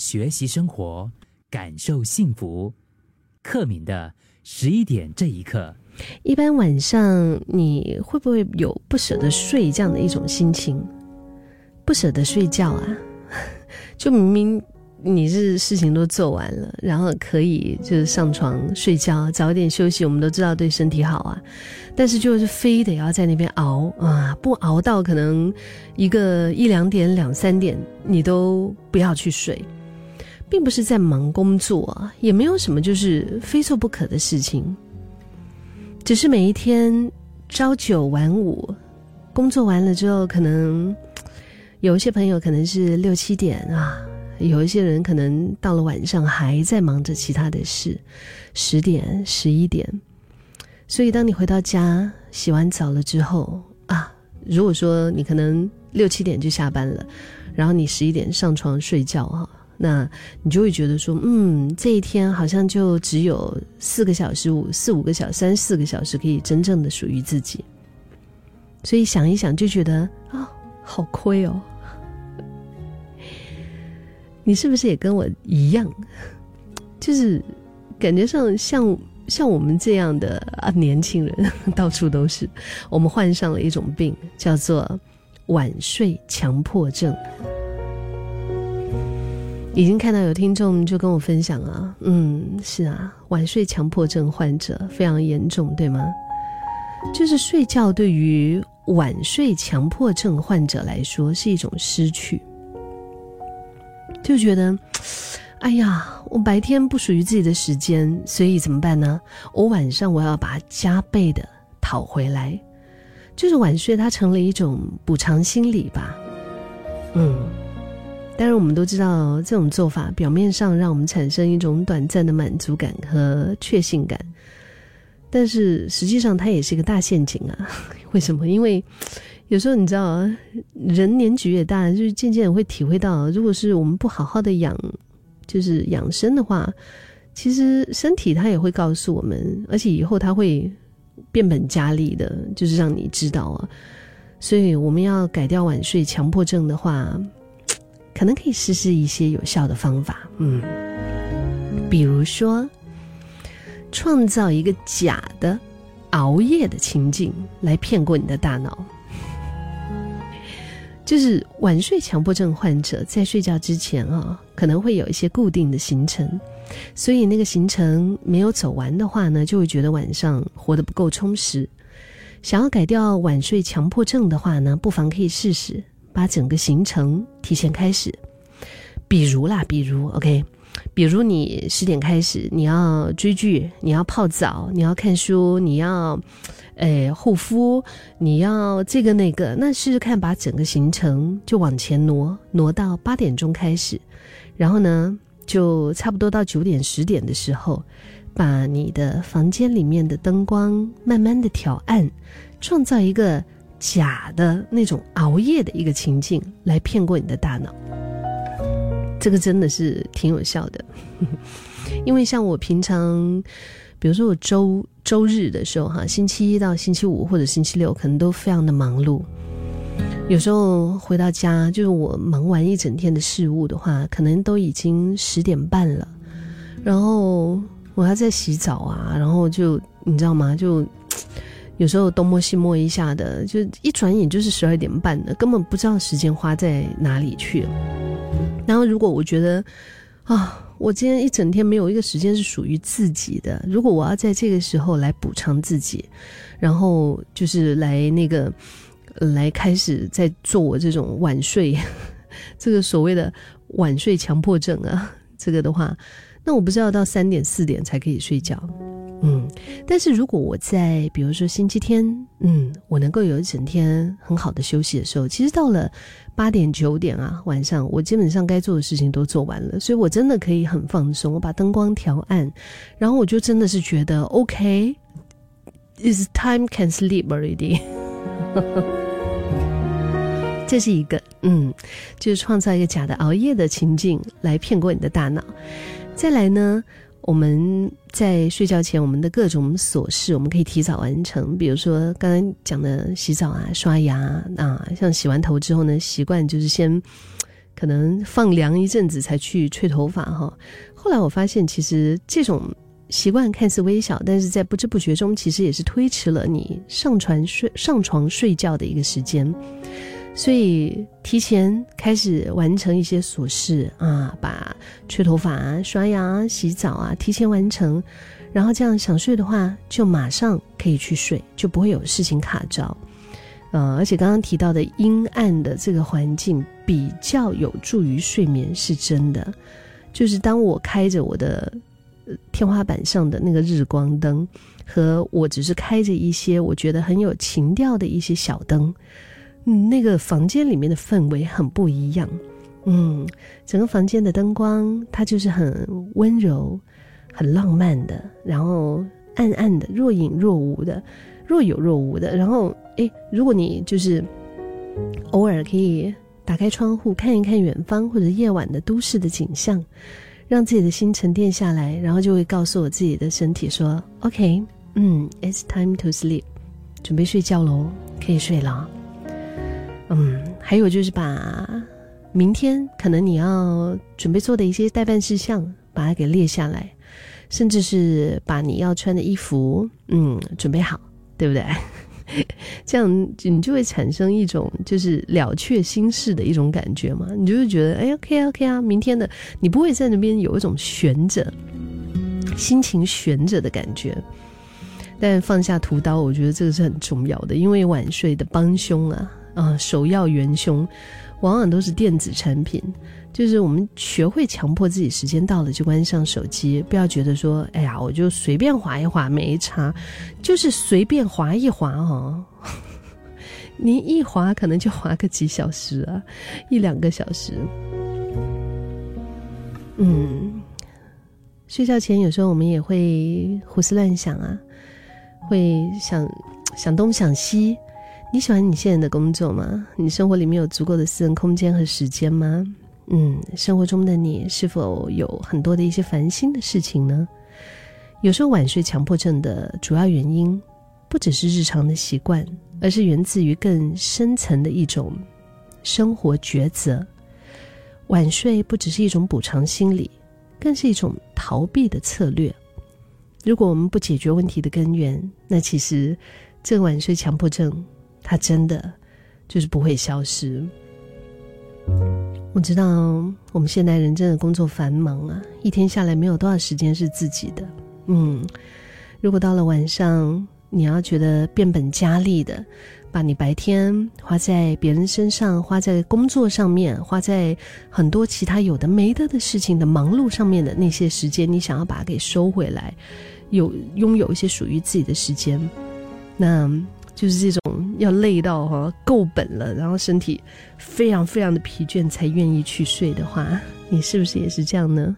学习生活，感受幸福。克敏的十一点这一刻，一般晚上你会不会有不舍得睡这样的一种心情？不舍得睡觉啊，就明明你是事情都做完了，然后可以就是上床睡觉，早点休息，我们都知道对身体好啊，但是就是非得要在那边熬啊，不熬到可能一个一两点、两三点，你都不要去睡。并不是在忙工作，也没有什么就是非做不可的事情，只是每一天朝九晚五，工作完了之后，可能有一些朋友可能是六七点啊，有一些人可能到了晚上还在忙着其他的事，十点十一点，所以当你回到家洗完澡了之后啊，如果说你可能六七点就下班了，然后你十一点上床睡觉哈。那你就会觉得说，嗯，这一天好像就只有四个小时、五四五个小三四个小时可以真正的属于自己。所以想一想，就觉得啊，好亏哦。你是不是也跟我一样？就是感觉上像像我们这样的啊年轻人，到处都是，我们患上了一种病，叫做晚睡强迫症。已经看到有听众就跟我分享啊，嗯，是啊，晚睡强迫症患者非常严重，对吗？就是睡觉对于晚睡强迫症患者来说是一种失去，就觉得，哎呀，我白天不属于自己的时间，所以怎么办呢？我晚上我要把加倍的讨回来，就是晚睡它成了一种补偿心理吧，嗯。当然，我们都知道这种做法表面上让我们产生一种短暂的满足感和确信感，但是实际上它也是一个大陷阱啊！为什么？因为有时候你知道，人年纪越大，就是渐渐会体会到，如果是我们不好好的养，就是养生的话，其实身体它也会告诉我们，而且以后它会变本加厉的，就是让你知道啊。所以我们要改掉晚睡强迫症的话。可能可以试试一些有效的方法，嗯，比如说，创造一个假的熬夜的情境来骗过你的大脑。就是晚睡强迫症患者在睡觉之前啊，可能会有一些固定的行程，所以那个行程没有走完的话呢，就会觉得晚上活得不够充实。想要改掉晚睡强迫症的话呢，不妨可以试试。把整个行程提前开始，比如啦，比如 OK，比如你十点开始，你要追剧，你要泡澡，你要看书，你要，诶护肤，你要这个那个，那试试看，把整个行程就往前挪，挪到八点钟开始，然后呢，就差不多到九点十点的时候，把你的房间里面的灯光慢慢的调暗，创造一个。假的那种熬夜的一个情境来骗过你的大脑，这个真的是挺有效的。因为像我平常，比如说我周周日的时候哈，星期一到星期五或者星期六可能都非常的忙碌，有时候回到家就是我忙完一整天的事务的话，可能都已经十点半了，然后我还在洗澡啊，然后就你知道吗？就。有时候东摸西摸一下的，就一转眼就是十二点半了，根本不知道时间花在哪里去了。然后如果我觉得啊，我今天一整天没有一个时间是属于自己的，如果我要在这个时候来补偿自己，然后就是来那个来开始在做我这种晚睡，这个所谓的晚睡强迫症啊，这个的话，那我不是要到三点四点才可以睡觉。嗯，但是如果我在比如说星期天，嗯，我能够有一整天很好的休息的时候，其实到了八点九点啊，晚上我基本上该做的事情都做完了，所以我真的可以很放松，我把灯光调暗，然后我就真的是觉得 OK，is time can sleep already。这是一个，嗯，就是创造一个假的熬夜的情境来骗过你的大脑，再来呢。我们在睡觉前，我们的各种琐事，我们可以提早完成。比如说刚刚讲的洗澡啊、刷牙啊，像洗完头之后呢，习惯就是先可能放凉一阵子才去吹头发哈。后来我发现，其实这种习惯看似微小，但是在不知不觉中，其实也是推迟了你上床睡上床睡觉的一个时间。所以提前开始完成一些琐事啊，把吹头发、刷牙、洗澡啊提前完成，然后这样想睡的话，就马上可以去睡，就不会有事情卡着。呃，而且刚刚提到的阴暗的这个环境比较有助于睡眠，是真的。就是当我开着我的天花板上的那个日光灯，和我只是开着一些我觉得很有情调的一些小灯，嗯，那个房间里面的氛围很不一样。嗯，整个房间的灯光它就是很温柔、很浪漫的，然后暗暗的、若隐若无的、若有若无的。然后，诶，如果你就是偶尔可以。打开窗户看一看远方或者夜晚的都市的景象，让自己的心沉淀下来，然后就会告诉我自己的身体说：“OK，嗯，It's time to sleep，准备睡觉喽，可以睡了。”嗯，还有就是把明天可能你要准备做的一些代办事项，把它给列下来，甚至是把你要穿的衣服，嗯，准备好，对不对？这样你就会产生一种就是了却心事的一种感觉嘛？你就会觉得哎，OK OK 啊，明天的你不会在那边有一种悬着心情悬着的感觉。但放下屠刀，我觉得这个是很重要的，因为晚睡的帮凶啊啊，首要元凶往往都是电子产品。就是我们学会强迫自己，时间到了就关上手机，不要觉得说，哎呀，我就随便划一划没差，就是随便划一划哦。你一划可能就划个几小时啊，一两个小时。嗯，睡觉前有时候我们也会胡思乱想啊，会想想东想西。你喜欢你现在的工作吗？你生活里面有足够的私人空间和时间吗？嗯，生活中的你是否有很多的一些烦心的事情呢？有时候晚睡强迫症的主要原因，不只是日常的习惯，而是源自于更深层的一种生活抉择。晚睡不只是一种补偿心理，更是一种逃避的策略。如果我们不解决问题的根源，那其实这个晚睡强迫症，它真的就是不会消失。我知道我们现代人真的工作繁忙啊，一天下来没有多少时间是自己的。嗯，如果到了晚上，你要觉得变本加厉的，把你白天花在别人身上、花在工作上面、花在很多其他有的没的的事情的忙碌上面的那些时间，你想要把它给收回来，有拥有一些属于自己的时间，那。就是这种要累到哈够本了，然后身体非常非常的疲倦才愿意去睡的话，你是不是也是这样呢？